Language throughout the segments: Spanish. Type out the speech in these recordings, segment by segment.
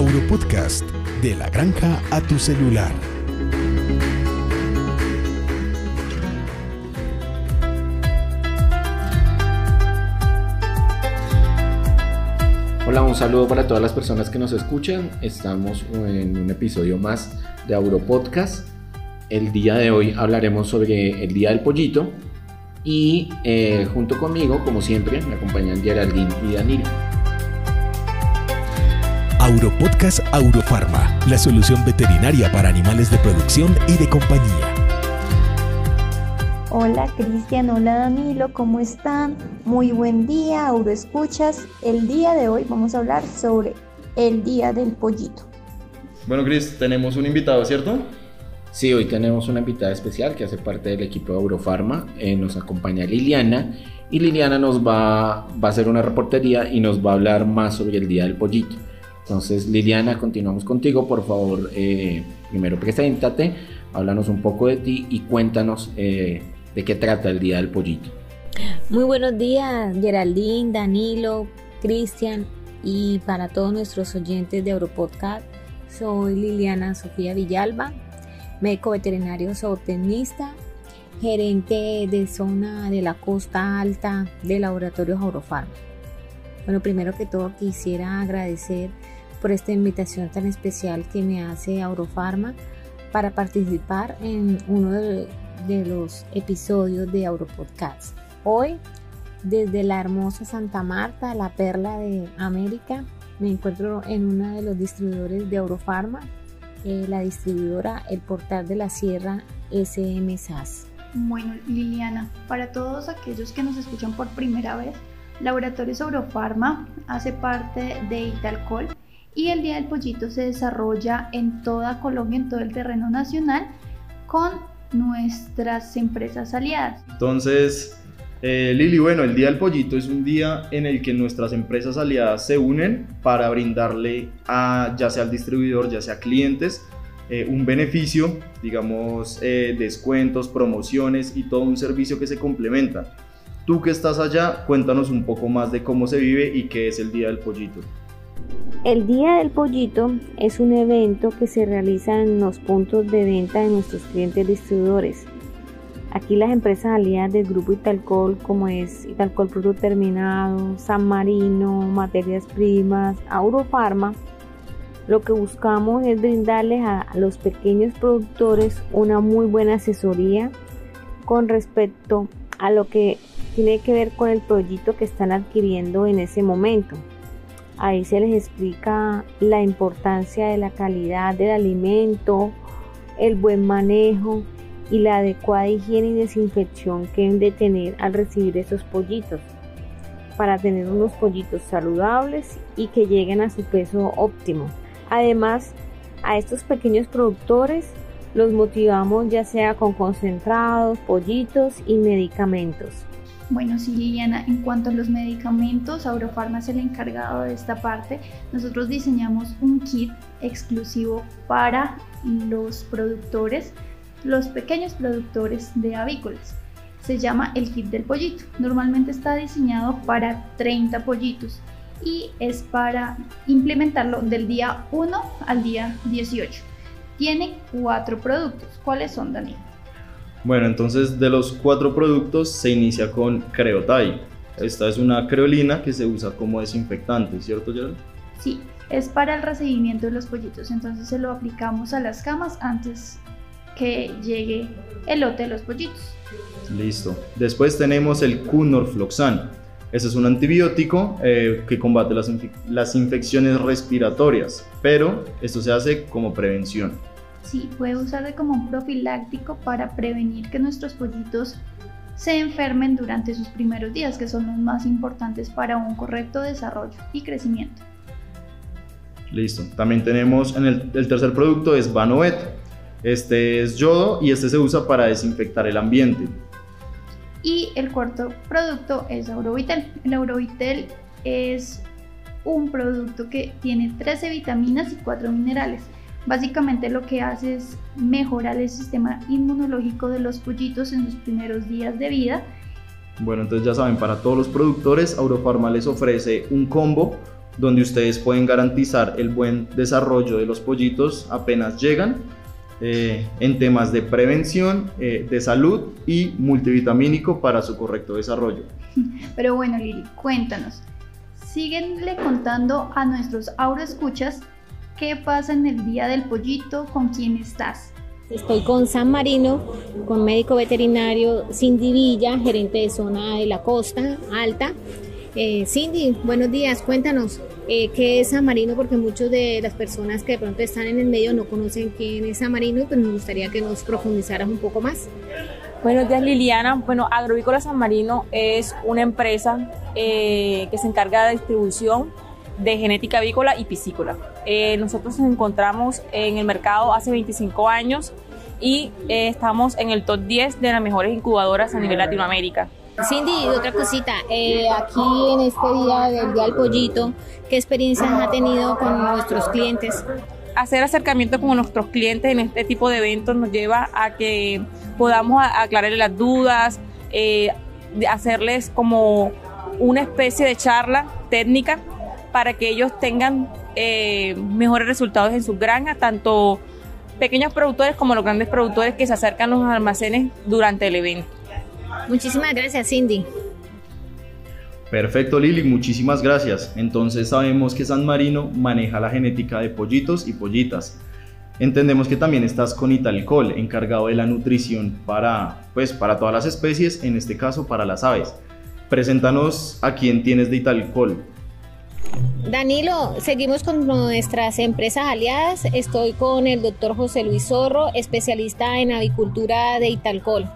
Auropodcast, de la granja a tu celular. Hola, un saludo para todas las personas que nos escuchan. Estamos en un episodio más de Auropodcast. El día de hoy hablaremos sobre el Día del Pollito y eh, junto conmigo, como siempre, me acompañan Geraldine y Danilo. Auropodcast Aurofarma, la solución veterinaria para animales de producción y de compañía. Hola Cristian, hola Danilo, ¿cómo están? Muy buen día, Auro Escuchas. El día de hoy vamos a hablar sobre el Día del Pollito. Bueno, Cris, tenemos un invitado, ¿cierto? Sí, hoy tenemos una invitada especial que hace parte del equipo de Eurofarma. Eh, nos acompaña Liliana y Liliana nos va, va a hacer una reportería y nos va a hablar más sobre el Día del Pollito. Entonces, Liliana, continuamos contigo. Por favor, eh, primero preséntate, háblanos un poco de ti y cuéntanos eh, de qué trata el Día del Pollito. Muy buenos días, Geraldine, Danilo, Cristian y para todos nuestros oyentes de Europodcast. Soy Liliana Sofía Villalba, médico veterinario zootecnista, gerente de zona de la costa alta de Laboratorios Aurofarma. Bueno, primero que todo quisiera agradecer por esta invitación tan especial que me hace Aurofarma para participar en uno de, de los episodios de Auropodcast. Hoy, desde la hermosa Santa Marta, la perla de América, me encuentro en uno de los distribuidores de Aurofarma, eh, la distribuidora El Portal de la Sierra SM SAS. Bueno, Liliana, para todos aquellos que nos escuchan por primera vez, Laboratorios Aurofarma hace parte de Italcol y el Día del Pollito se desarrolla en toda Colombia, en todo el terreno nacional, con nuestras empresas aliadas. Entonces, eh, Lili, bueno, el Día del Pollito es un día en el que nuestras empresas aliadas se unen para brindarle a ya sea al distribuidor, ya sea clientes, eh, un beneficio, digamos, eh, descuentos, promociones y todo un servicio que se complementa. Tú que estás allá, cuéntanos un poco más de cómo se vive y qué es el Día del Pollito. El Día del Pollito es un evento que se realiza en los puntos de venta de nuestros clientes distribuidores. Aquí las empresas aliadas del grupo Italcol, como es Italcol Producto Terminado, San Marino, Materias Primas, Aurofarma, lo que buscamos es brindarles a los pequeños productores una muy buena asesoría con respecto a lo que tiene que ver con el pollito que están adquiriendo en ese momento. Ahí se les explica la importancia de la calidad del alimento, el buen manejo y la adecuada higiene y desinfección que deben de tener al recibir esos pollitos para tener unos pollitos saludables y que lleguen a su peso óptimo. Además, a estos pequeños productores los motivamos ya sea con concentrados, pollitos y medicamentos. Bueno, sí, Liliana, en cuanto a los medicamentos, Aurofarma es el encargado de esta parte. Nosotros diseñamos un kit exclusivo para los productores, los pequeños productores de avícolas. Se llama el kit del pollito. Normalmente está diseñado para 30 pollitos y es para implementarlo del día 1 al día 18. Tiene cuatro productos. ¿Cuáles son, Daniel? Bueno, entonces de los cuatro productos se inicia con Creotai. Esta es una creolina que se usa como desinfectante, ¿cierto, Gerald? Sí, es para el recibimiento de los pollitos, entonces se lo aplicamos a las camas antes que llegue el lote de los pollitos. Listo. Después tenemos el Cunorfloxan. Ese es un antibiótico eh, que combate las, las infecciones respiratorias, pero esto se hace como prevención. Sí, puede usarse como un profiláctico para prevenir que nuestros pollitos se enfermen durante sus primeros días, que son los más importantes para un correcto desarrollo y crecimiento. Listo. También tenemos en el, el tercer producto es Vanovet. Este es yodo y este se usa para desinfectar el ambiente. Y el cuarto producto es Aurovitel. El Aurovitel es un producto que tiene 13 vitaminas y 4 minerales Básicamente lo que hace es mejorar el sistema inmunológico de los pollitos en sus primeros días de vida. Bueno, entonces ya saben, para todos los productores, Aurofarma les ofrece un combo donde ustedes pueden garantizar el buen desarrollo de los pollitos apenas llegan eh, en temas de prevención, eh, de salud y multivitamínico para su correcto desarrollo. Pero bueno, Lili, cuéntanos. Síguenle contando a nuestros Auro Escuchas qué pasa en el día del pollito, con quién estás. Estoy con San Marino, con médico veterinario Cindy Villa, gerente de zona de la costa alta. Eh, Cindy, buenos días, cuéntanos eh, qué es San Marino, porque muchas de las personas que de pronto están en el medio no conocen quién es San Marino, pero nos gustaría que nos profundizaras un poco más. Buenos días Liliana. Bueno, Agrovícola San Marino es una empresa eh, que se encarga de distribución de genética avícola y piscícola. Eh, nosotros nos encontramos en el mercado hace 25 años y eh, estamos en el top 10 de las mejores incubadoras a nivel Latinoamérica. Cindy, otra cosita, eh, aquí en este día del Día del Pollito, ¿qué experiencias ha tenido con nuestros clientes? Hacer acercamiento con nuestros clientes en este tipo de eventos nos lleva a que podamos aclararles las dudas, hacerles como una especie de charla técnica para que ellos tengan eh, mejores resultados en sus granjas, tanto pequeños productores como los grandes productores que se acercan a los almacenes durante el evento. Muchísimas gracias, Cindy. Perfecto, Lili, muchísimas gracias. Entonces sabemos que San Marino maneja la genética de pollitos y pollitas. Entendemos que también estás con Italcol, encargado de la nutrición para, pues, para todas las especies, en este caso para las aves. Preséntanos a quién tienes de Italcol. Danilo, seguimos con nuestras empresas aliadas. Estoy con el doctor José Luis Zorro, especialista en avicultura de Italcol.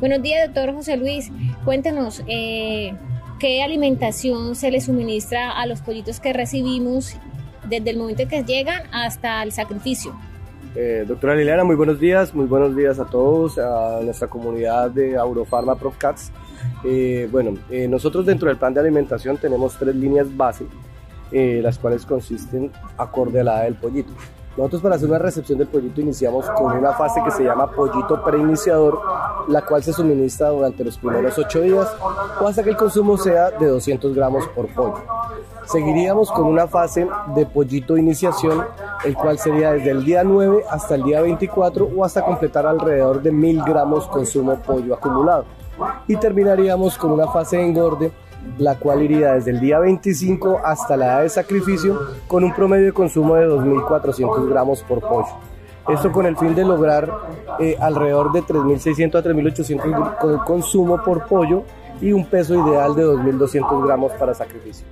Buenos días, doctor José Luis. Cuéntenos, eh, ¿qué alimentación se le suministra a los pollitos que recibimos desde el momento en que llegan hasta el sacrificio? Eh, doctora Liliana, muy buenos días, muy buenos días a todos, a nuestra comunidad de Aurofarma Profcats. Eh, bueno, eh, nosotros dentro del plan de alimentación tenemos tres líneas base eh, las cuales consisten acorde a la del pollito. Nosotros para hacer una recepción del pollito iniciamos con una fase que se llama pollito preiniciador, la cual se suministra durante los primeros 8 días o hasta que el consumo sea de 200 gramos por pollo. Seguiríamos con una fase de pollito iniciación, el cual sería desde el día 9 hasta el día 24 o hasta completar alrededor de 1000 gramos consumo pollo acumulado. Y terminaríamos con una fase de engorde la cual iría desde el día 25 hasta la edad de sacrificio con un promedio de consumo de 2.400 gramos por pollo. Esto con el fin de lograr eh, alrededor de 3.600 a 3.800 consumo por pollo y un peso ideal de 2.200 gramos para sacrificio.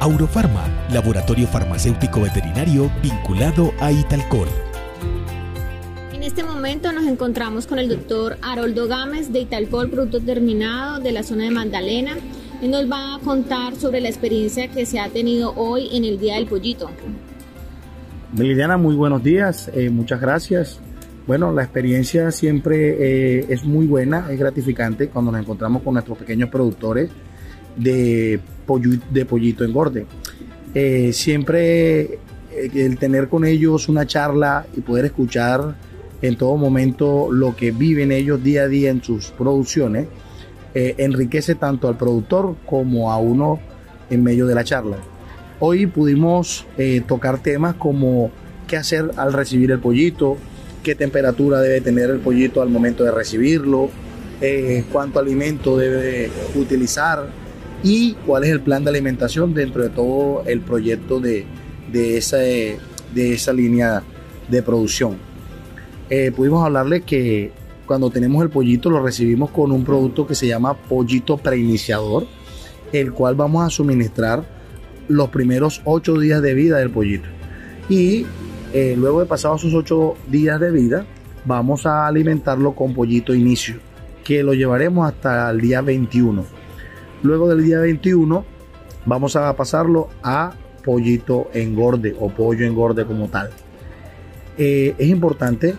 Aurofarma, laboratorio farmacéutico veterinario vinculado a Italcol. Este momento nos encontramos con el doctor Haroldo Gámez de Italcol Producto Terminado de la zona de Magdalena. Él nos va a contar sobre la experiencia que se ha tenido hoy en el Día del Pollito. Liliana, muy buenos días, eh, muchas gracias. Bueno, la experiencia siempre eh, es muy buena, es gratificante cuando nos encontramos con nuestros pequeños productores de, de pollito engorde. Eh, siempre el tener con ellos una charla y poder escuchar en todo momento lo que viven ellos día a día en sus producciones, eh, enriquece tanto al productor como a uno en medio de la charla. Hoy pudimos eh, tocar temas como qué hacer al recibir el pollito, qué temperatura debe tener el pollito al momento de recibirlo, eh, cuánto alimento debe utilizar y cuál es el plan de alimentación dentro de todo el proyecto de, de, esa, de esa línea de producción. Eh, pudimos hablarle que cuando tenemos el pollito lo recibimos con un producto que se llama pollito preiniciador, el cual vamos a suministrar los primeros 8 días de vida del pollito. Y eh, luego de pasados sus 8 días de vida, vamos a alimentarlo con pollito inicio, que lo llevaremos hasta el día 21. Luego del día 21, vamos a pasarlo a pollito engorde o pollo engorde como tal. Eh, es importante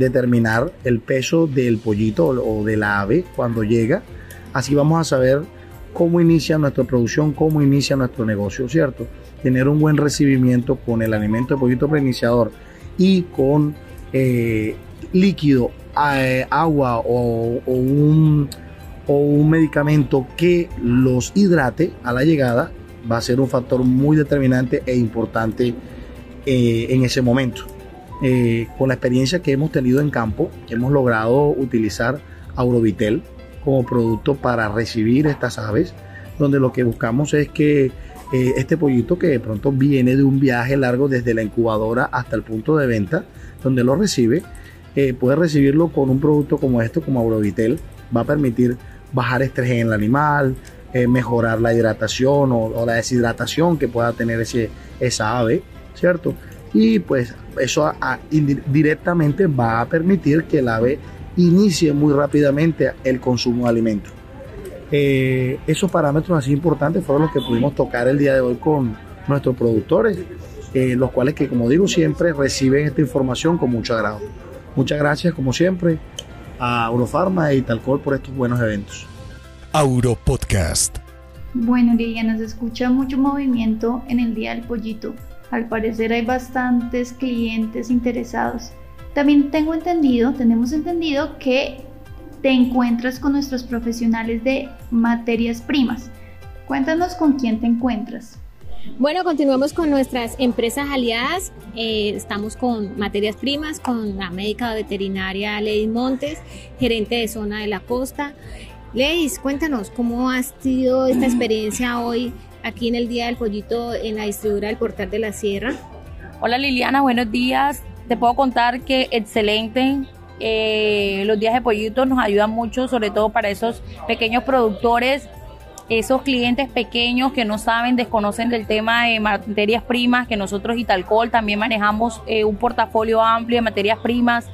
determinar el peso del pollito o del ave cuando llega. Así vamos a saber cómo inicia nuestra producción, cómo inicia nuestro negocio, ¿cierto? Tener un buen recibimiento con el alimento de pollito preiniciador y con eh, líquido, eh, agua o, un, o un medicamento que los hidrate a la llegada va a ser un factor muy determinante e importante eh, en ese momento. Eh, con la experiencia que hemos tenido en campo, hemos logrado utilizar Aurovitel como producto para recibir estas aves, donde lo que buscamos es que eh, este pollito que de pronto viene de un viaje largo desde la incubadora hasta el punto de venta, donde lo recibe, puede recibirlo con un producto como este, como Aurovitel, va a permitir bajar estrés en el animal, mejorar la hidratación o, la deshidratación que pueda tener ese, esa ave, ¿cierto? Y pues eso directamente va a permitir que el ave inicie muy rápidamente el consumo de alimentos. Eh, esos parámetros así importantes fueron los que pudimos tocar el día de hoy con nuestros productores, eh, los cuales que como digo siempre reciben esta información con mucho agrado. Muchas gracias como siempre a Eurofarma y Talcol por estos buenos eventos. Auro Podcast. Bueno, Liliana, se escucha mucho movimiento en el Día del Pollito. Al parecer hay bastantes clientes interesados. También tengo entendido, tenemos entendido que te encuentras con nuestros profesionales de materias primas. Cuéntanos con quién te encuentras. Bueno, continuamos con nuestras empresas aliadas. Eh, estamos con materias primas, con la médica veterinaria Lady Montes, gerente de zona de la costa. Leis, cuéntanos cómo ha sido esta experiencia hoy aquí en el Día del Pollito en la distribuidora del Portal de la Sierra. Hola Liliana, buenos días. Te puedo contar que excelente. Eh, los días de pollito nos ayudan mucho, sobre todo para esos pequeños productores, esos clientes pequeños que no saben, desconocen del tema de materias primas, que nosotros Italcol también manejamos eh, un portafolio amplio de materias primas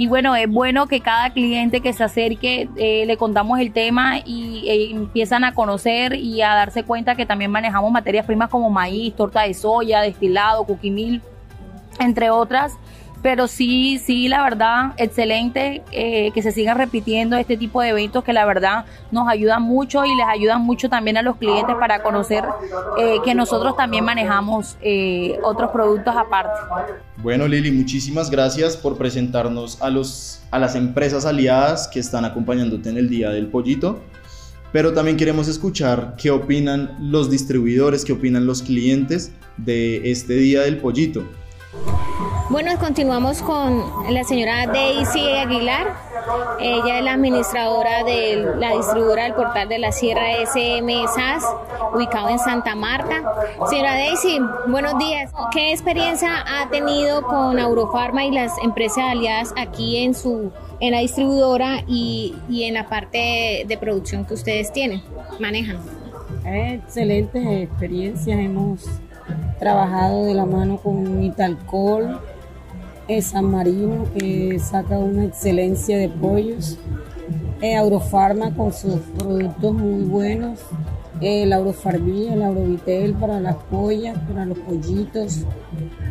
y bueno, es bueno que cada cliente que se acerque eh, le contamos el tema y eh, empiezan a conocer y a darse cuenta que también manejamos materias primas como maíz, torta de soya, destilado, coquimil, entre otras pero sí, sí, la verdad, excelente eh, que se sigan repitiendo este tipo de eventos que la verdad nos ayudan mucho y les ayudan mucho también a los clientes para conocer eh, que nosotros también manejamos eh, otros productos aparte. Bueno, Lili, muchísimas gracias por presentarnos a, los, a las empresas aliadas que están acompañándote en el Día del Pollito. Pero también queremos escuchar qué opinan los distribuidores, qué opinan los clientes de este Día del Pollito. Bueno, continuamos con la señora Daisy Aguilar. Ella es la administradora de la distribuidora del portal de la Sierra SM SAS, ubicado en Santa Marta. Señora Daisy, buenos días. ¿Qué experiencia ha tenido con Aurofarma y las empresas aliadas aquí en su en la distribuidora y, y en la parte de producción que ustedes tienen, manejan? Excelentes experiencias. Hemos trabajado de la mano con Italcol, San Marino, que saca una excelencia de pollos, eh, Aurofarma con sus productos muy buenos, eh, la Aurofarmía, el Aurovitel para las pollas, para los pollitos,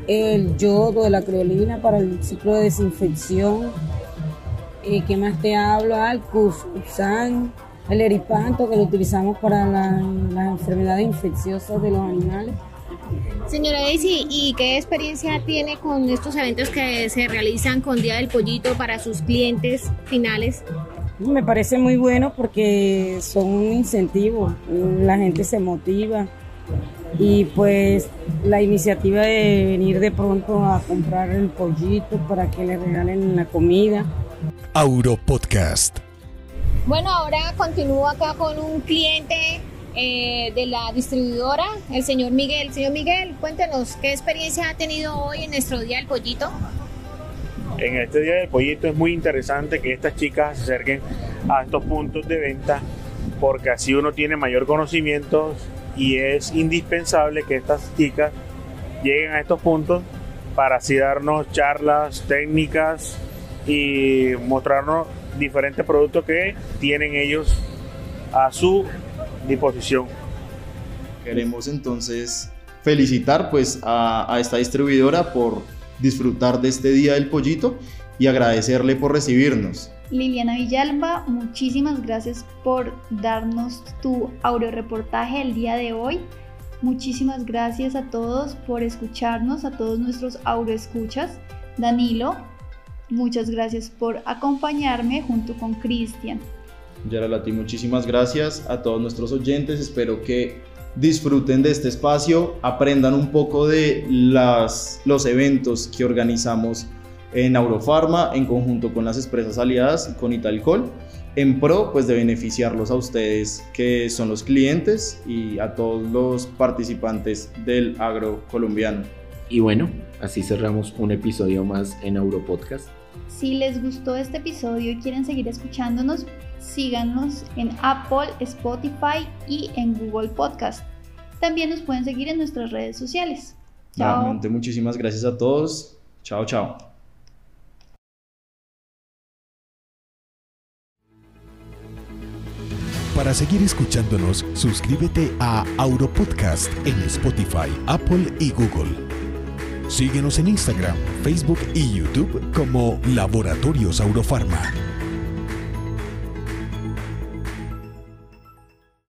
el yodo de la creolina para el ciclo de desinfección, eh, ¿qué más te hablo? Alcus, el eripanto que lo utilizamos para las enfermedades infecciosas de los animales. Señora Daisy, ¿y qué experiencia tiene con estos eventos que se realizan con Día del Pollito para sus clientes finales? Me parece muy bueno porque son un incentivo, la gente se motiva y pues la iniciativa de venir de pronto a comprar el pollito para que le regalen la comida. Auro Podcast. Bueno, ahora continúo acá con un cliente eh, de la distribuidora, el señor Miguel. Señor Miguel, cuéntenos, ¿qué experiencia ha tenido hoy en nuestro Día del Pollito? En este Día del Pollito es muy interesante que estas chicas se acerquen a estos puntos de venta porque así uno tiene mayor conocimiento y es indispensable que estas chicas lleguen a estos puntos para así darnos charlas técnicas y mostrarnos diferentes productos que tienen ellos a su disposición. Queremos entonces felicitar pues a, a esta distribuidora por disfrutar de este Día del Pollito y agradecerle por recibirnos. Liliana Villalba, muchísimas gracias por darnos tu reportaje el día de hoy. Muchísimas gracias a todos por escucharnos, a todos nuestros escuchas Danilo, muchas gracias por acompañarme junto con Cristian. Yaralati, muchísimas gracias a todos nuestros oyentes. Espero que disfruten de este espacio, aprendan un poco de las, los eventos que organizamos en Aurofarma en conjunto con las empresas aliadas y con Italcol en pro pues de beneficiarlos a ustedes que son los clientes y a todos los participantes del agro colombiano. Y bueno, así cerramos un episodio más en Auropodcast. Si les gustó este episodio y quieren seguir escuchándonos, síganos en Apple, Spotify y en Google Podcast. También nos pueden seguir en nuestras redes sociales. Chao. Nuevamente, muchísimas gracias a todos. Chao, chao. Para seguir escuchándonos, suscríbete a Auropodcast en Spotify, Apple y Google. Síguenos en Instagram, Facebook y YouTube como Laboratorios Aurofarma.